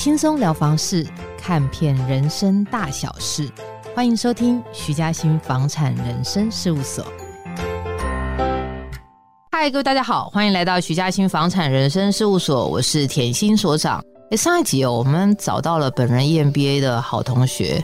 轻松聊房事，看遍人生大小事，欢迎收听徐嘉欣房产人生事务所。嗨，各位大家好，欢迎来到徐嘉欣房产人生事务所，我是甜心所长。上一集哦，我们找到了本人 EMBA 的好同学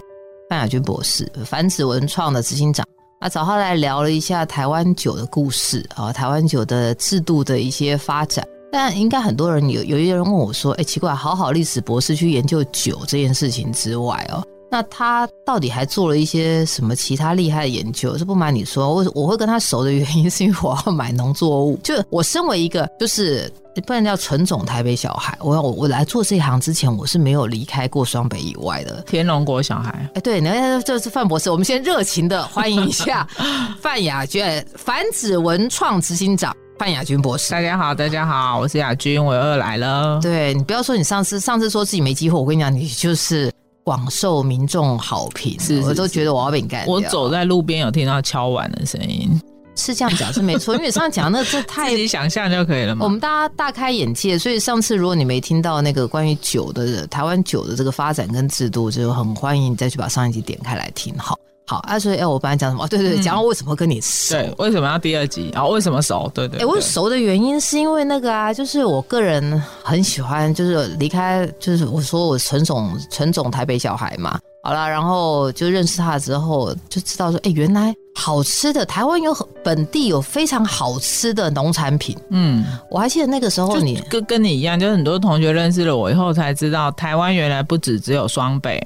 范雅君博士，凡子文创的执行长。那找他来聊了一下台湾酒的故事啊，台湾酒的制度的一些发展。但应该很多人有有一些人问我说：“哎，奇怪，好好历史博士去研究酒这件事情之外哦，那他到底还做了一些什么其他厉害的研究？”这不瞒你说，我我会跟他熟的原因是因为我要买农作物。就我身为一个就是不然叫纯种台北小孩，我我我来做这一行之前，我是没有离开过双北以外的天龙国小孩。哎，对，那这是范博士，我们先热情的欢迎一下 范雅娟，凡子文创执行长。范雅君博士，大家好，大家好，我是亚军，我又来了。对，你不要说你上次上次说自己没机会，我跟你讲，你就是广受民众好评，是，是，是，我都觉得我要被你干掉。我走在路边有听到敲碗的声音，是这样讲是没错，因为上次讲那这太 自己想象就可以了嘛。我们大家大开眼界，所以上次如果你没听到那个关于酒的台湾酒的这个发展跟制度，就很欢迎你再去把上一集点开来听好。好，啊，所以哎，我本来讲什么？对对对，讲到为什么跟你熟？对，为什么要第二集？然后为什么熟？对对，对。哎，我熟的原因是因为那个啊，就是我个人很喜欢，就是离开，就是我说我纯种纯种台北小孩嘛。好了，然后就认识他之后，就知道说，哎，原来好吃的台湾有本地有非常好吃的农产品。嗯，我还记得那个时候你跟跟你一样，就是很多同学认识了我以后才知道，台湾原来不止只有双北，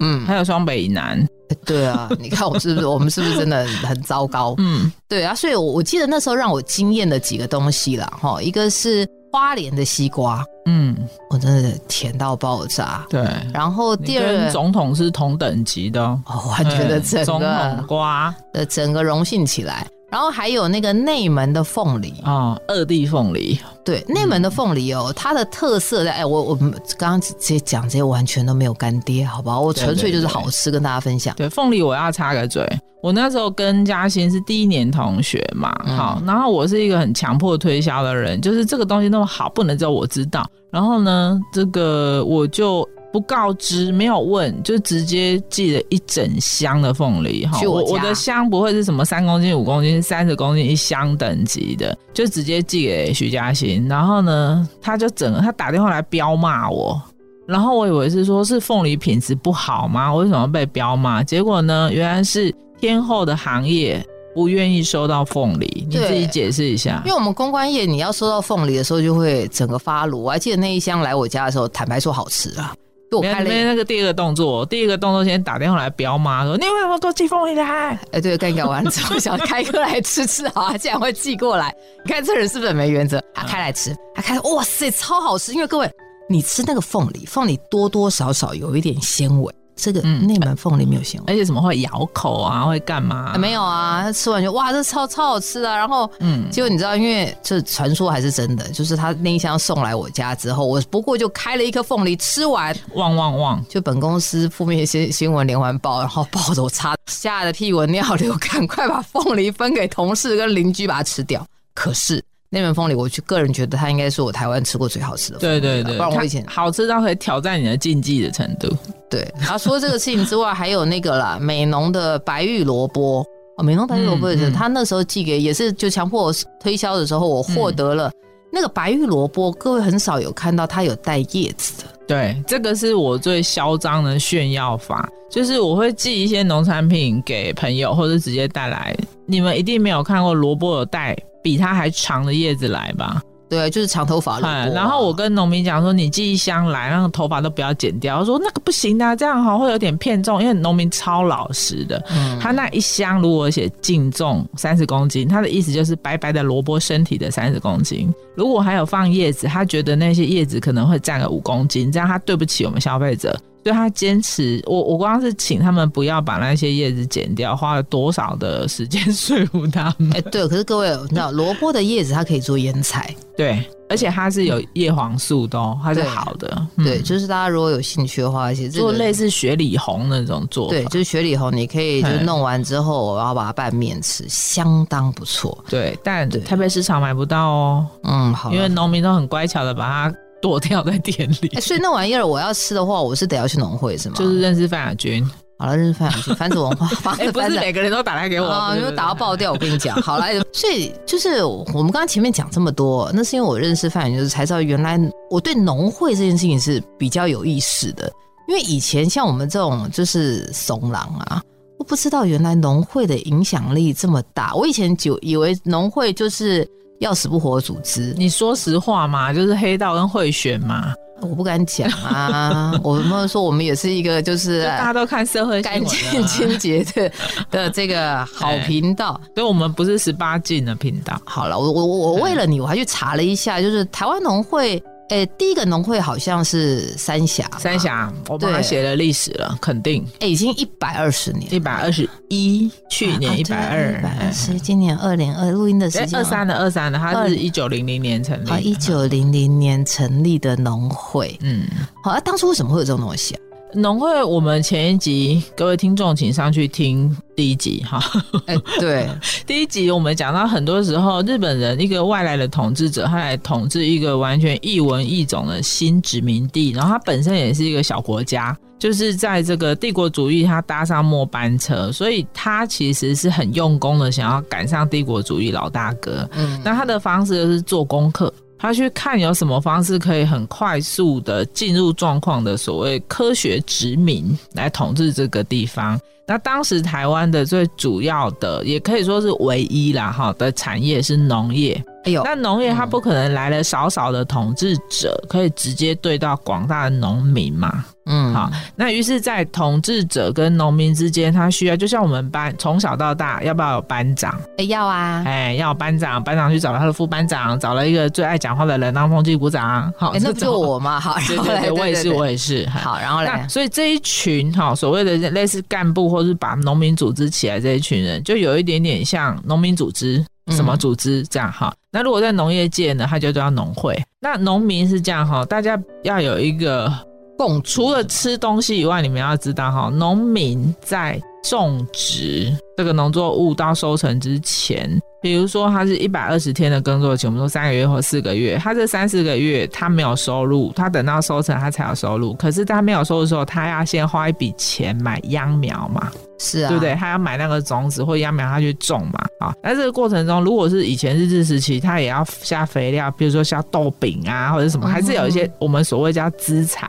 嗯，还有双北以南。对啊，你看我是不是我们是不是真的很糟糕？嗯，对啊，所以我我记得那时候让我惊艳的几个东西啦，哈，一个是花莲的西瓜，嗯，我真的甜到爆炸。对，然后第二个总统是同等级的，哦，我还觉得整个总统瓜的整个荣幸起来。然后还有那个内门的凤梨啊，二地凤梨。对，内门的凤梨哦，它的特色在哎，我我们刚刚直接讲这些完全都没有干爹，好不好？我纯粹就是好吃，跟大家分享。对，凤梨我要插个嘴，我那时候跟嘉欣是第一年同学嘛，好，然后我是一个很强迫推销的人，就是这个东西那么好，不能只有我知道。然后呢，这个我就。不告知，没有问，就直接寄了一整箱的凤梨哈。我我的箱不会是什么三公斤、五公斤、三十公斤一箱等级的，就直接寄给徐嘉欣。然后呢，他就整个他打电话来彪骂我，然后我以为是说是凤梨品质不好吗？为什么被彪骂？结果呢，原来是天后的行业不愿意收到凤梨。你自己解释一下。因为我们公关业，你要收到凤梨的时候，就会整个发炉。我还记得那一箱来我家的时候，坦白说好吃啊。没没那个第二个动作，第一个动作先打电话来飙妈说：“你为什么给我寄凤梨来？”哎、欸，对，干搞完之后 想开过来吃吃好啊，竟然会寄过来，你看这人是不是很没原则？他开来吃，他开，哇塞，超好吃！因为各位，你吃那个凤梨，凤梨多多少少有一点纤维。这个内门凤梨没有纤维，而且怎么会咬口啊？会干嘛、啊？没有啊，他吃完就哇，这超超好吃的、啊。然后，嗯，结果你知道，因为这传说还是真的，就是他那一箱送来我家之后，我不过就开了一颗凤梨吃完，旺旺旺，就本公司负面新新闻连环报，然后抱着我擦，吓得屁滚尿流，赶快把凤梨分给同事跟邻居把它吃掉。可是。内门凤梨，我去个人觉得它应该是我台湾吃过最好吃的。对对对，不然我以前好吃到可以挑战你的禁忌的程度。对，然后除了这个事情之外，还有那个啦，美浓的白玉萝卜哦，美浓白玉萝卜也是，他那时候寄给也是就强迫我推销的时候，我获得了那个白玉萝卜。各位很少有看到它有带叶子的。对，这个是我最嚣张的炫耀法，就是我会寄一些农产品给朋友，或者直接带来。你们一定没有看过萝卜有带比它还长的叶子来吧？对，就是长头发萝卜、啊。然后我跟农民讲说，你寄一箱来，那个头发都不要剪掉。他说那个不行啊，这样哈会有点偏重，因为农民超老实的。嗯，他那一箱如果写净重三十公斤，他的意思就是白白的萝卜身体的三十公斤。如果还有放叶子，他觉得那些叶子可能会占个五公斤，这样他对不起我们消费者。所以他坚持，我我光是请他们不要把那些叶子剪掉，花了多少的时间说服他们？哎、欸，对，可是各位，你知道萝卜的叶子它可以做腌菜，对，而且它是有叶黄素的哦，它是好的，对，嗯、对，就是大家如果有兴趣的话，其实、这个、做类似雪里红那种做法，对，就是雪里红，你可以就弄完之后，然后把它拌面吃，相当不错。对，但台北市场买不到哦，嗯，好，因为农民都很乖巧的把它。躲掉在田里。欸、所以那玩意儿我要吃的话，我是得要去农会是吗？就是认识范雅君。好了，认识范雅君，番子文化，哎、欸，不是每个人都打来给我啊，因为打到爆掉。我跟你讲，好了，所以就是我们刚刚前面讲这么多，那是因为我认识范雅君，就是才知道原来我对农会这件事情是比较有意识的。因为以前像我们这种就是怂狼啊，我不知道原来农会的影响力这么大。我以前就以为农会就是要死不活的组织。你说实话嘛，就是黑道跟贿选嘛。我不敢讲啊，我们说我们也是一个就是大家都看社会干净清洁的的这个好频道，所以我们不是十八禁的频道。好了，我我我为了你，我还去查了一下，就是台湾农会。哎、欸，第一个农会好像是三峡，三峡，我帮他写了历史了，肯定。哎、欸，已经一百二十年，一百二十一，去年一百二，一百二十，今年二零二，录音的时间。二三的二三的，他是一九零零年成立，啊，一九零零年成立的农会，嗯，好，那、啊、当初为什么会有这种东西啊？农会，我们前一集各位听众请上去听第一集哈。哎，对，第一集我们讲到很多时候，日本人一个外来的统治者，他来统治一个完全异文异种的新殖民地，然后他本身也是一个小国家，就是在这个帝国主义他搭上末班车，所以他其实是很用功的，想要赶上帝国主义老大哥。嗯，那他的方式就是做功课。他去看有什么方式可以很快速的进入状况的所谓科学殖民来统治这个地方。那当时台湾的最主要的，也可以说是唯一啦哈的产业是农业。哎呦，那农业它不可能来了少少的统治者，可以直接对到广大的农民嘛。嗯，好，那于是，在统治者跟农民之间，他需要就像我们班从小到大，要不要有班长？哎，要啊，哎，要有班长，班长去找了他的副班长，找了一个最爱讲话的人当风纪鼓掌。好，那不就我嘛？好，对对对，我也是，我也是。好，然后来，所以这一群哈所谓的类似干部，或是把农民组织起来这一群人，就有一点点像农民组织，什么组织这样哈。那如果在农业界呢，它就叫农会。那农民是这样哈，大家要有一个。共除了吃东西以外，你们要知道哈，农民在种植这个农作物到收成之前，比如说他是一百二十天的耕作期，我们说三个月或四个月，他这三四个月他没有收入，他等到收成他才有收入。可是他没有收入的时候，他要先花一笔钱买秧苗嘛，是啊，对不对？他要买那个种子或秧苗，他去种嘛。啊，那这个过程中，如果是以前日治时期，他也要下肥料，比如说下豆饼啊或者什么，还是有一些我们所谓叫资材。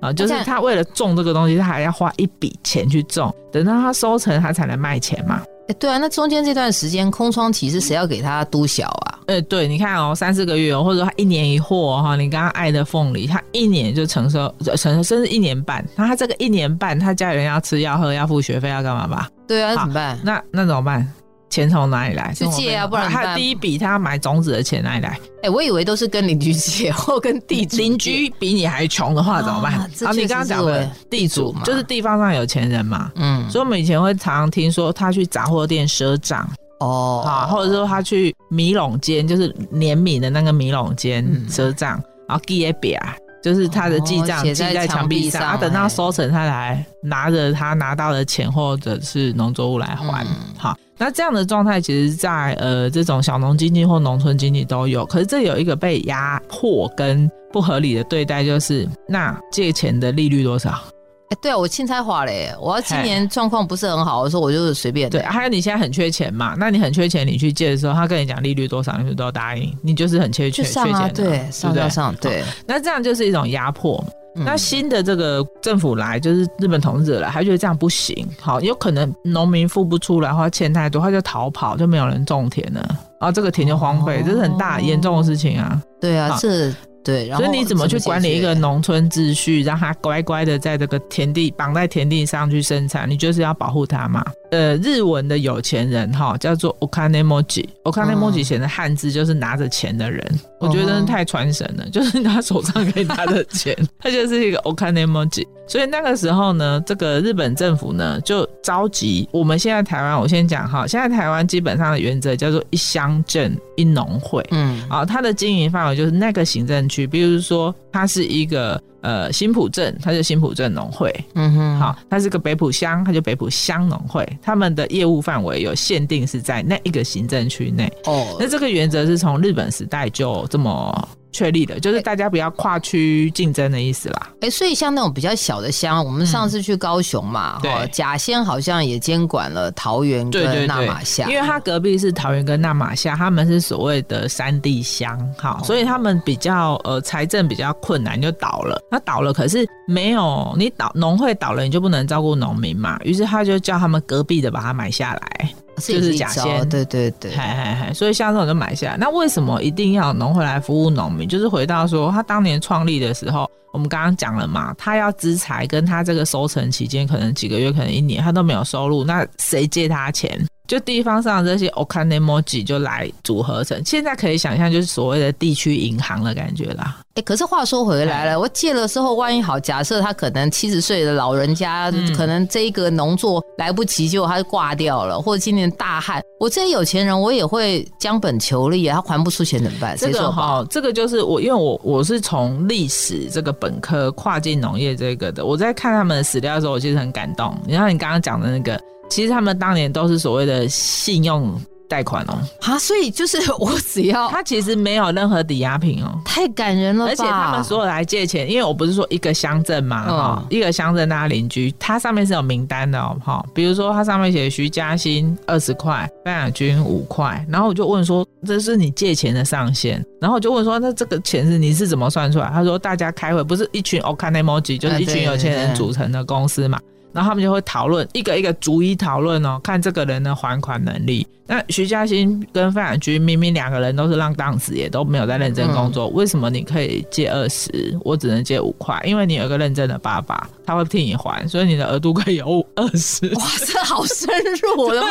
啊，就是他为了种这个东西，他还要花一笔钱去种，等到他收成，他才能卖钱嘛。哎，对啊，那中间这段时间空窗期是谁要给他督小啊？哎，对，你看哦，三四个月哦，或者说他一年一货哈，你刚刚爱的凤梨，他一年就承受承受，甚至一年半。那他这个一年半，他家里人要吃要喝要付学费要干嘛吧？对啊，那怎么办？那那怎么办？钱从哪里来？去借啊，不然他第一笔他要买种子的钱哪里来？哎、欸，我以为都是跟邻居借，或跟地主。邻居比你还穷的话怎么办？啊，啊你刚刚讲的地主嘛，就是地方上有钱人嘛。嗯，所以我们以前会常常听说他去杂货店赊账哦，啊，或者说他去米糠间，就是碾米的那个米糠间赊账，然后记一笔啊。就是他的记账记在墙壁上，他、啊、等到收成，他来拿着他拿到的钱或者是农作物来还。好、嗯，那这样的状态，其实在呃这种小农经济或农村经济都有。可是这有一个被压迫跟不合理的对待，就是那借钱的利率多少？哎、欸，对啊，我青菜花嘞，我要今年状况不是很好的时候，我就随便。对，还有你现在很缺钱嘛？那你很缺钱，你去借的时候，他跟你讲利率多少，你是都要答应？你就是很缺缺、啊、缺钱的，对，上上上，对。那这样就是一种压迫。嗯、那新的这个政府来，就是日本统治者来，他觉得这样不行。好，有可能农民付不出来，或欠太多，他就逃跑，就没有人种田了，然后这个田就荒废，哦、这是很大严重的事情啊。对啊，是。对，然后所以你怎么去管理一个农村秩序，让他乖乖的在这个田地绑在田地上去生产？你就是要保护他嘛。呃，日文的有钱人哈叫做 okanemochi，okanemochi 写的汉字就是拿着钱的人。嗯、我觉得太传神了，就是他手上可以拿着钱，他就是一个 okanemochi。所以那个时候呢，这个日本政府呢就召集我们现在台湾，我先讲哈，现在台湾基本上的原则叫做一乡镇一农会，嗯，啊，它的经营范围就是那个行政区，比如说它是一个呃新浦镇，它就新浦镇农会，嗯哼，好，它是个北浦乡，它就北浦乡农会，他们的业务范围有限定是在那一个行政区内，哦，那这个原则是从日本时代就这么。确立的，就是大家不要跨区竞争的意思啦。哎、欸，所以像那种比较小的乡，我们上次去高雄嘛，对、嗯，甲仙好像也监管了桃园跟那玛夏，因为它隔壁是桃园跟那玛夏，他们是所谓的三地乡，好，所以他们比较呃财政比较困难，就倒了。那倒了，可是没有你倒农会倒了，你就不能照顾农民嘛，于是他就叫他们隔壁的把它买下来。就是甲仙，对对对，嗨嗨嗨，所以像这种就买下来。那为什么一定要农会来服务农民？就是回到说，他当年创立的时候，我们刚刚讲了嘛，他要资财，跟他这个收成期间可能几个月，可能一年，他都没有收入，那谁借他钱？就地方上的这些 okanemoji 就来组合成，现在可以想象就是所谓的地区银行的感觉啦。哎、欸，可是话说回来了，我借了之后，万一好，假设他可能七十岁的老人家，嗯、可能这一个农作来不及，结果他就挂掉了，或者今年大旱，我这些有钱人我也会将本求利啊，他还不出钱怎么办？这个哈，这个就是我，因为我我是从历史这个本科跨进农业这个的，我在看他们的史料的时候，我其实很感动。你看你刚刚讲的那个。其实他们当年都是所谓的信用贷款哦，啊，所以就是 我只要他其实没有任何抵押品哦，太感人了吧。而且他们所有来借钱，因为我不是说一个乡镇嘛，哈、嗯，一个乡镇大家邻居，它上面是有名单的哦，哈，比如说它上面写徐嘉欣二十块，范亚军五块，然后我就问说，这是你借钱的上限，然后我就问说，那这个钱是你是怎么算出来？他说大家开会不是一群 okanemoji，就是一群有钱人组成的公司嘛。然后他们就会讨论一个一个逐一讨论哦，看这个人的还款能力。那徐嘉欣跟范雅君明明两个人都是浪荡子，也都没有在认真工作，嗯、为什么你可以借二十，我只能借五块？因为你有一个认真的爸爸，他会替你还，所以你的额度可以有 二十。哇，这好深入，我的妈！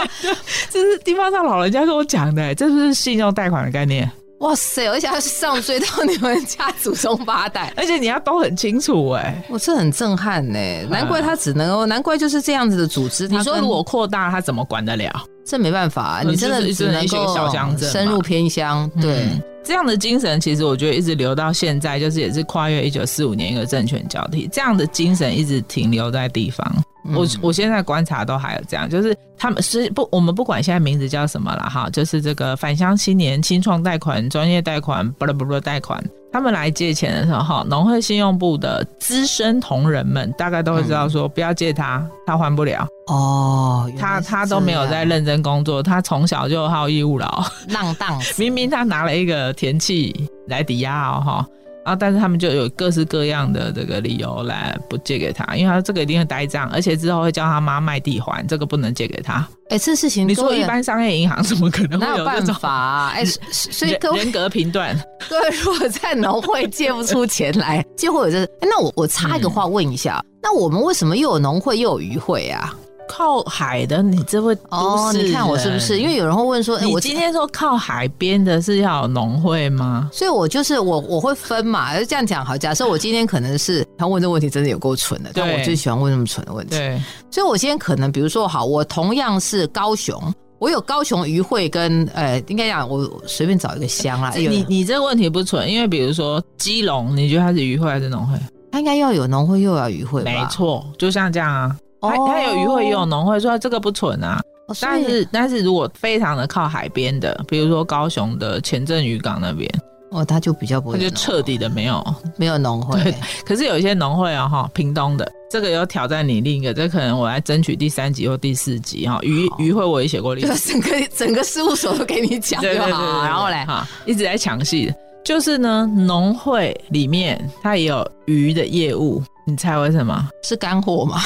这是地方上老人家跟我讲的，这是信用贷款的概念？哇塞！而且他是上追到你们家祖宗八代，而且你要都很清楚哎、欸，我这很震撼呢、欸。难怪他只能哦，难怪就是这样子的组织。你说如果扩大，他怎么管得了？这没办法、啊，你真的只能够深入偏乡。对、嗯，这样的精神，其实我觉得一直留到现在，就是也是跨越一九四五年一个政权交替，这样的精神一直停留在地方。我我现在观察都还有这样，就是他们是不，我们不管现在名字叫什么了哈，就是这个返乡青年、青创贷款、专业贷款、巴拉巴拉贷款，他们来借钱的时候哈，农会信用部的资深同仁们大概都会知道说，不要借他，他还不了哦，他他都没有在认真工作，他从小就好逸恶劳，浪荡，明明他拿了一个田契来抵押哦哈。啊！但是他们就有各式各样的这个理由来不借给他，因为他这个一定会呆账，而且之后会叫他妈卖地还，这个不能借给他。哎、欸，这事情你说一般商业银行怎么可能会有，办法、啊？哎、欸，所以各位人格评断，各位如果在农会借不出钱来，就会有这。哎、欸，那我我插一个话问一下、嗯，那我们为什么又有农会又有渔会啊？靠海的，你这位哦，你看我是不是？因为有人会问说，欸、我今天说靠海边的是要有农会吗？所以我就是我，我会分嘛。就这样讲好，假设我今天可能是他问这个问题，真的有够蠢的。但我最喜欢问那么蠢的问题。对，所以我今天可能，比如说，好，我同样是高雄，我有高雄渔会跟呃，应该讲我随便找一个乡啊。你你这个问题不蠢，因为比如说基隆，你觉得它是渔会还是农会？它应该要有农会又要渔会？没错，就像这样啊。他他有渔会，也有农会，说这个不蠢啊。哦、但是但是如果非常的靠海边的，比如说高雄的前镇渔港那边，哦，他就比较不会，他就彻底的没有没有农会。可是有一些农会啊，哈，屏东的这个有挑战你另一个，这可能我来争取第三集或第四集哈。渔渔会我也写过例子，整个整个事务所都给你讲就好。然后嘞，哈，一直在抢戏，就是呢，农会里面它也有鱼的业务，你猜为什么？是干货吗？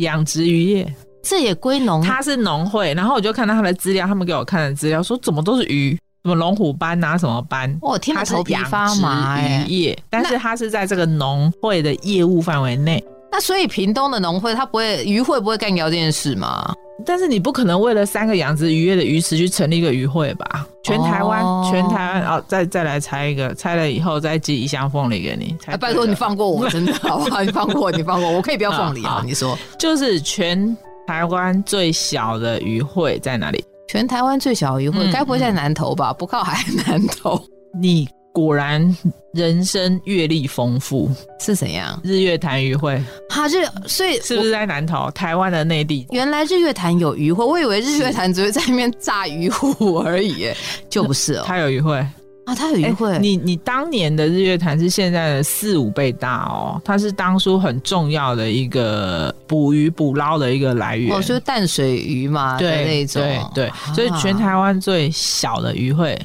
养殖渔业，这也归农？他是农会，然后我就看到他的资料，他们给我看的资料说，怎么都是鱼，什么龙虎斑啊，什么斑？我天他头皮发麻。渔业，但是他是在这个农会的业务范围内。那所以屏东的农会，他不会渔会不会干掉这件事吗？但是你不可能为了三个养殖渔业的鱼池去成立一个渔会吧？全台湾、哦，全台湾，哦，再再来拆一个，拆了以后再寄一箱凤梨给你。哎，拜托你放过我，真的 好不好？你放过我，你放过我，我可以不要凤梨啊？你说，就是全台湾最小的渔会在哪里？全台湾最小的渔会，该、嗯、不会在南投吧？嗯、不靠海南投，你。果然人生阅历丰富是怎样？日月潭渔会，哈，日所以是不是在南投？台湾的内地？原来日月潭有渔会，我以为日月潭只会在那边炸鱼虎而已，就不是哦。它有渔会，啊，它有渔会。你你当年的日月潭是现在的四五倍大哦，它是当初很重要的一个捕鱼捕捞的一个来源。哦，就是淡水鱼嘛，对那种。对对，啊、所以全台湾最小的渔会，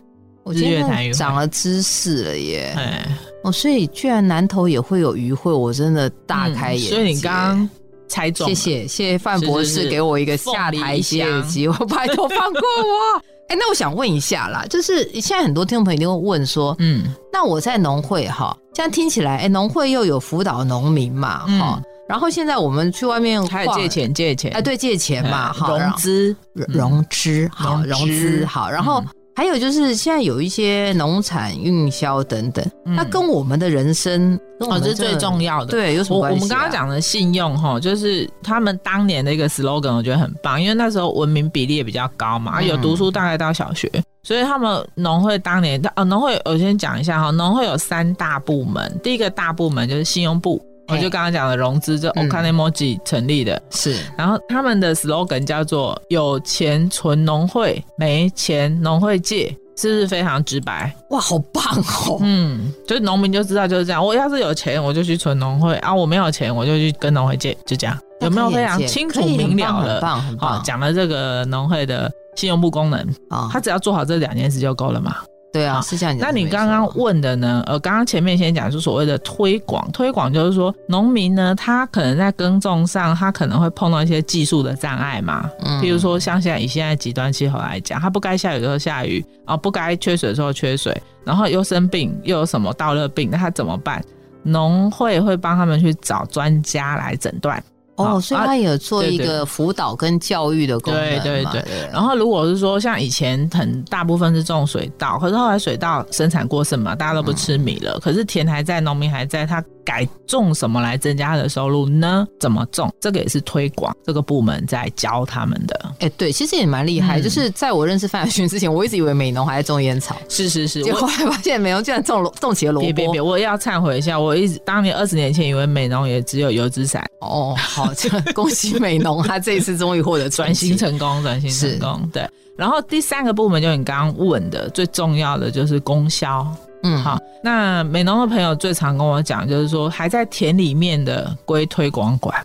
日月潭渔会。长了知识了耶！哎，哦，所以居然南投也会有渔会，我真的大开眼界。嗯、所以你刚刚猜中，谢谢谢谢范博士给我一个下台阶的机会，拜托放过我。哎、欸，那我想问一下啦，就是现在很多听众朋友一定会问说，嗯，那我在农会哈，这样听起来，哎、欸，农会又有辅导农民嘛，哈、嗯，然后现在我们去外面还有借钱借钱，哎，对，借钱嘛，哈，融资融资好，融资好，然后。还有就是现在有一些农产运销等等，那、嗯、跟我们的人生，哦，这是最重要的。对，有什么关系、啊？我们刚刚讲的信用哈，就是他们当年的一个 slogan，我觉得很棒，因为那时候文明比例也比较高嘛，有读书大概到小学，嗯、所以他们农会当年，呃，农会我先讲一下哈，农会有三大部门，第一个大部门就是信用部。我就刚刚讲的融资，就 Okanemoji 成立的，是。然后他们的 slogan 叫做“有钱存农会，没钱农会借”，是不是非常直白？哇，好棒哦！嗯，就是农民就知道就是这样。我要是有钱，我就去存农会啊；我没有钱，我就去跟农会借，就这样。有没有非常清楚明了了？很棒，很棒。讲了这个农会的信用部功能啊，他只要做好这两件事就够了嘛。对啊，是这样。那你刚刚问的呢？呃，刚刚前面先讲，是所谓的推广。推广就是说，农民呢，他可能在耕种上，他可能会碰到一些技术的障碍嘛。嗯。譬如说，像现在以现在极端气候来讲，他不该下雨的时候下雨啊，不该缺水的时候缺水，然后又生病，又有什么倒热病，那他怎么办？农会会帮他们去找专家来诊断。哦，所以他有做一个辅导跟教育的功能。对对对。然后如果是说像以前很大部分是种水稻，可是后来水稻生产过剩嘛，大家都不吃米了，可是田还在，农民还在，他。改种什么来增加他的收入呢？怎么种？这个也是推广这个部门在教他们的。哎、欸，对，其实也蛮厉害。嗯、就是在我认识范亚勋之前，我一直以为美农还在种烟草。是是是，结果后来发现美农居然种种起了萝卜。别别别，我要忏悔一下，我一直当年二十年前以为美农也只有油纸伞。哦，好，恭喜美农，他这一次终于获得转型成功，转型成功。是对，然后第三个部门就你刚刚问的，最重要的就是供销。嗯，好。那美农的朋友最常跟我讲，就是说还在田里面的归推广管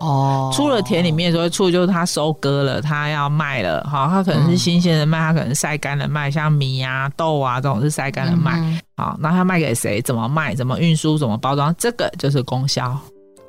哦，出了田里面说出就是他收割了，他要卖了，好，他可能是新鲜的卖，他可能晒干了卖，像米啊、豆啊这种是晒干了卖，嗯、好，那他卖给谁？怎么卖？怎么运输？怎么包装？这个就是供销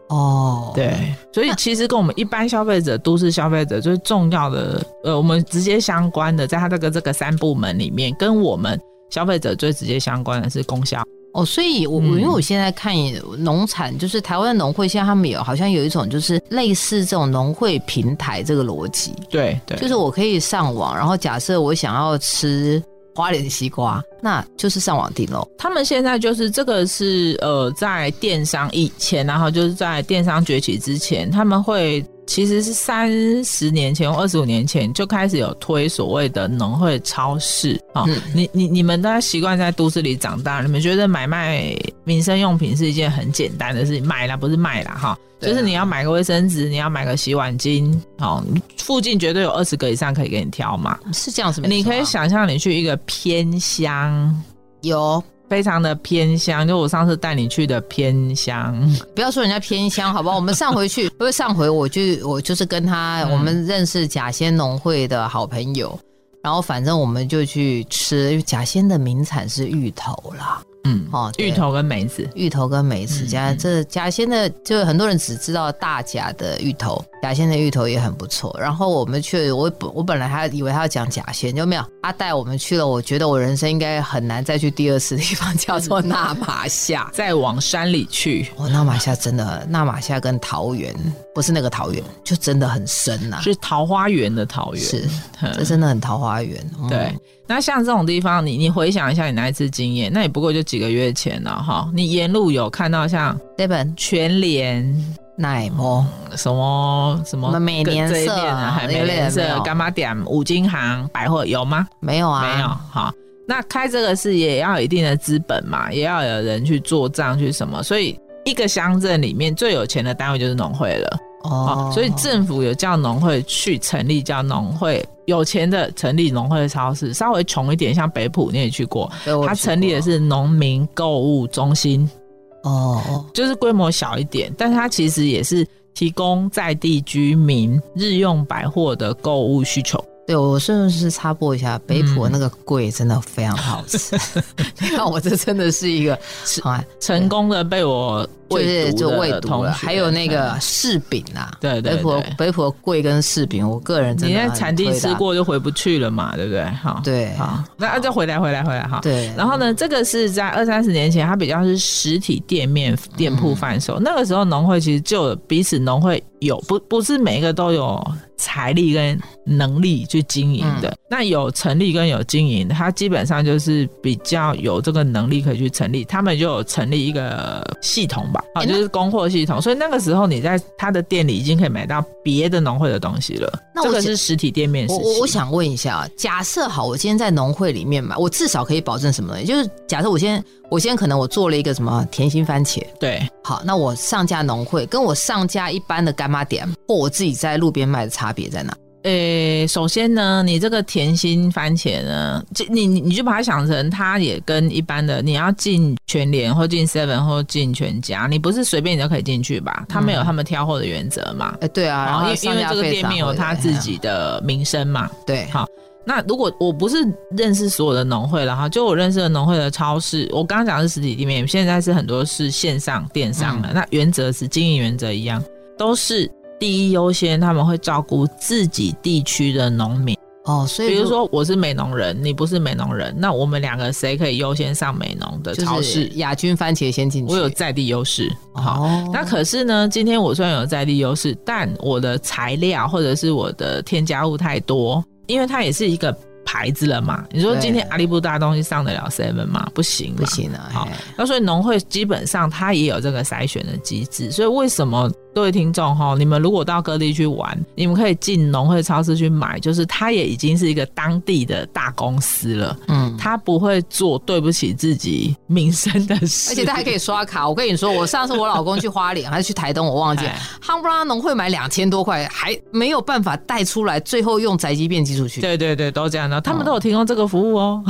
哦。对，所以其实跟我们一般消费者、都市消费者最重要的，呃，我们直接相关的，在它这个这个三部门里面，跟我们。消费者最直接相关的是供销哦，所以我我因为我现在看农产，嗯、就是台湾农会现在他们有好像有一种就是类似这种农会平台这个逻辑，对对，就是我可以上网，然后假设我想要吃花莲西瓜，那就是上网订喽。他们现在就是这个是呃在电商以前，然后就是在电商崛起之前，他们会。其实是三十年前或二十五年前就开始有推所谓的农会超市啊、你你你们都习惯在都市里长大，你们觉得买卖民生用品是一件很简单的事情，买啦不是卖啦哈，哦啊、就是你要买个卫生纸，你要买个洗碗巾，哦，附近绝对有二十个以上可以给你挑嘛，是这样子。你可以想象你去一个偏乡有。非常的偏乡，就我上次带你去的偏乡，不要说人家偏乡，好不好？我们上回去，因为上回我就我就是跟他，我们认识甲仙农会的好朋友，然后反正我们就去吃，因为甲仙的名产是芋头啦。嗯，哦，芋头跟梅子，芋头跟梅子，加这甲仙的，就很多人只知道大甲的芋头，甲仙的芋头也很不错。然后我们去，我本我本来还以为他要讲甲仙，就没有，他带我们去了。我觉得我人生应该很难再去第二次的地方，叫做那玛夏，再往山里去。哦，那玛夏真的，那玛夏跟桃园不是那个桃园，就真的很深呐，是桃花源的桃园，是，这真的很桃花源。嗯、对。那像这种地方，你你回想一下你那一次经验，那也不过就几个月前了哈。你沿路有看到像这本全联、奈么什么什么美廉社、美廉社、柑仔店、五金行、百货有吗？没有啊，没有。好，那开这个是也要有一定的资本嘛，也要有人去做账去什么，所以一个乡镇里面最有钱的单位就是农会了。哦，所以政府有叫农会去成立叫农会，有钱的成立农会超市，稍微穷一点，像北埔你也去过，它成立的是农民购物中心，哦，就是规模小一点，但是它其实也是提供在地居民日用百货的购物需求。对，我顺便是插播一下，北埔的那个 粿真的非常好吃。嗯、你看，我这真的是一个成成功的被我就是就喂毒了。还有那个柿饼啊，对对，对，北埔北埔的粿跟柿饼，我个人真的你在产地吃过就回不去了嘛，对不对？好，对，好，那再回来回来回来哈。对，然后呢，这个是在二三十年前，它比较是实体店面店铺贩售。嗯、那个时候农会其实就彼此农会有不不是每一个都有。财力跟能力去经营的，嗯、那有成立跟有经营，它基本上就是比较有这个能力可以去成立，他们就有成立一个系统吧，啊、欸，就是供货系统。所以那个时候你在他的店里已经可以买到别的农会的东西了。那这个是实体店面我。我我想问一下，假设好，我今天在农会里面买，我至少可以保证什么呢？就是假设我先。我现在可能我做了一个什么甜心番茄，对，好，那我上架农会，跟我上架一般的干妈店或我自己在路边卖的差别在哪？呃、欸，首先呢，你这个甜心番茄呢，就你你你就把它想成，它也跟一般的你要进全联或进 Seven 或进全家，你不是随便你都可以进去吧？他们有他们挑货的原则嘛？哎、嗯欸，对啊，然后因为因为这个店面有他自己的名声嘛，对，好。那如果我不是认识所有的农会了哈，就我认识的农会的超市，我刚刚讲的是实体店面，现在是很多是线上电商的。嗯、那原则是经营原则一样，都是第一优先，他们会照顾自己地区的农民哦。所以，比如说我是美农人，你不是美农人，那我们两个谁可以优先上美农的超市？亚军番茄先进去，我有在地优势。好，哦、那可是呢，今天我虽然有在地优势，但我的材料或者是我的添加物太多。因为它也是一个牌子了嘛，你说今天阿里布达东西上得了 seven 吗？不行，不行啊！好，那所以农会基本上它也有这个筛选的机制，所以为什么？各位听众哈，你们如果到各地去玩，你们可以进农会超市去买，就是它也已经是一个当地的大公司了，嗯，它不会做对不起自己民生的事，而且它还可以刷卡。我跟你说，我上次我老公去花莲还是去台东，我忘记了，夯不拉农会买两千多块，还没有办法带出来，最后用宅急便寄出去。对对对，都这样的，他们都有提供这个服务哦。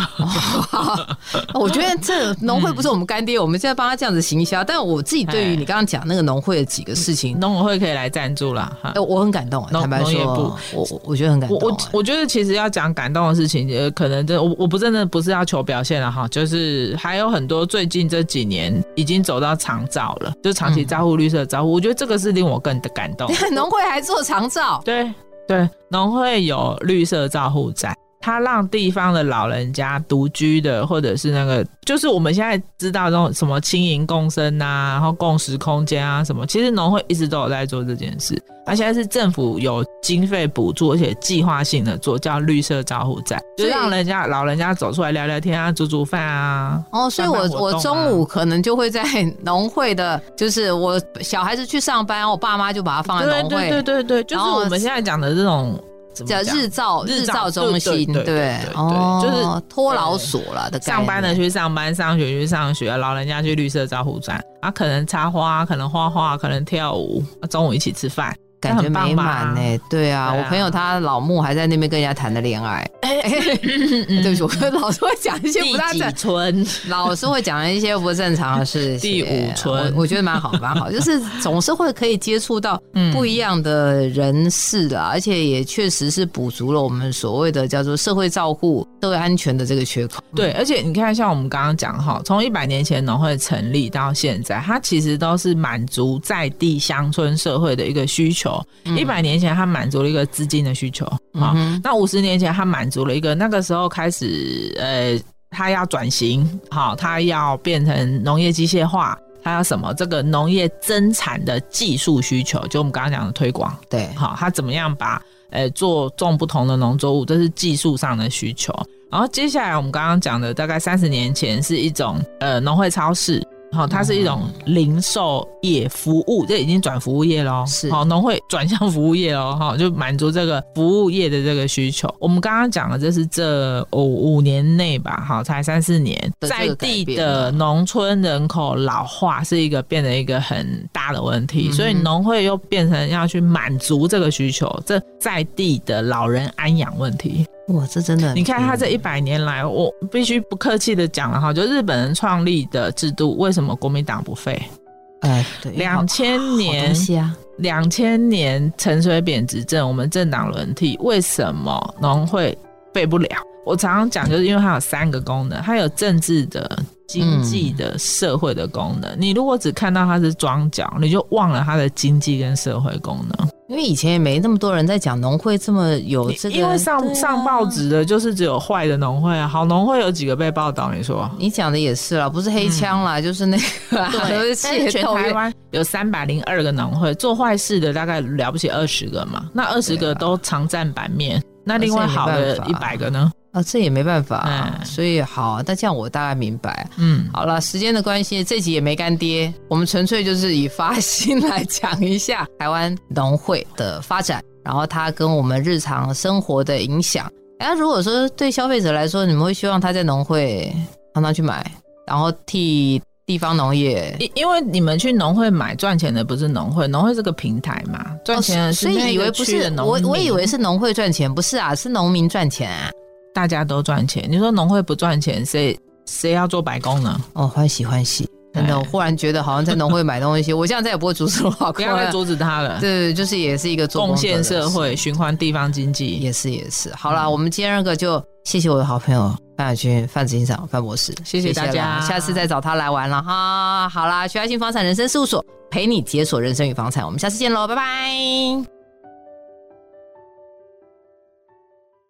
我觉得这农会不是我们干爹，我们现在帮他这样子行销。但我自己对于你刚刚讲那个农会的几个事情。农委会可以来赞助了，哈，我很感动。坦白说，农业部，我我觉得很感动。我我觉得其实要讲感动的事情，呃，可能这我我不真的不是要求表现了哈，就是还有很多最近这几年已经走到长照了，就长期照护、绿色照护，我觉得这个是令我更的感动。农会还做长照？对对，农会有绿色照护站。他让地方的老人家独居的，或者是那个，就是我们现在知道这种什么轻盈共生啊，然后共识空间啊什么，其实农会一直都有在做这件事。而现在是政府有经费补助，而且计划性的做，叫绿色招呼站，就让人家老人家走出来聊聊天啊，煮煮饭啊。哦，所以我我中午可能就会在农会的，就是我小孩子去上班，我爸妈就把他放在农会。对对对对，就是我们现在讲的这种。叫日照日照中心，对对哦，就是托老所了的。上班的去上班，上学去上学，老人家去绿色照护站啊，可能插花，可能画画，可能跳舞，中午一起吃饭。感觉美满呢，对啊，我朋友他老木还在那边跟人家谈的恋爱。对不起，我老是会讲一些不大正常，老是会讲一些不正常的事情。第五村，我觉得蛮好，蛮好，就是总是会可以接触到不一样的人士的，而且也确实是补足了我们所谓的叫做社会照顾、社会安全的这个缺口。对，而且你看，像我们刚刚讲哈，从一百年前农会成立到现在，它其实都是满足在地乡村社会的一个需求。一百年前，它满足了一个资金的需求啊。那五十年前，它满足了一个那个时候开始，呃，它要转型，好，它要变成农业机械化，它要什么？这个农业增产的技术需求，就我们刚刚讲的推广，对，好，它怎么样把呃做种不同的农作物，这是技术上的需求。然后接下来我们刚刚讲的，大概三十年前是一种呃农会超市。好，它是一种零售业服务，这已经转服务业喽。是，好，农会转向服务业喽，哈，就满足这个服务业的这个需求。我们刚刚讲的，这是这五五年内吧，好，才三四年，在地的农村人口老化是一个变得一个很大的问题，所以农会又变成要去满足这个需求，这在地的老人安养问题。哇，这真的！你看他这一百年来，我必须不客气的讲了哈，就日本人创立的制度，为什么国民党不废？哎，对，两千年，两千年陈水扁执政，我们政党轮替，为什么农会废不了？我常常讲，就是因为它有三个功能，它有政治的、经济的、社会的功能。你如果只看到它是装脚，你就忘了它的经济跟社会功能。因为以前也没那么多人在讲农会这么有这个，因为上、啊、上报纸的就是只有坏的农会啊，好农会有几个被报道？你说？你讲的也是啦，不是黑枪啦，嗯、就是那个、啊，对，是全台湾有三百零二个农会，做坏事的大概了不起二十个嘛，那二十个都常占版面，啊、那另外好的一百个呢？啊，这也没办法，嗯、所以好，那这样我大概明白。嗯，好了，时间的关系，这集也没干爹，我们纯粹就是以发心来讲一下台湾农会的发展，然后它跟我们日常生活的影响。哎，如果说对消费者来说，你们会希望他在农会常常去买，然后替地方农业，因因为你们去农会买赚钱的不是农会，农会是个平台嘛，赚钱的是以为不是我，我以为是农会赚钱，不是啊，是农民赚钱啊。大家都赚钱，你说农会不赚钱，谁谁要做白工呢？哦，欢喜欢喜，真的，我忽然觉得好像在农会买东西，我现在再也不会阻止我老公，不要再阻止他了。对，就是也是一个贡献社会、循环地方经济，也是也是。好了，我们今天那个就谢谢我的好朋友范亚军范执行长范博士，谢谢大家，下次再找他来玩了哈。好啦，徐爱新房产人生事务所陪你解锁人生与房产，我们下次见喽，拜拜。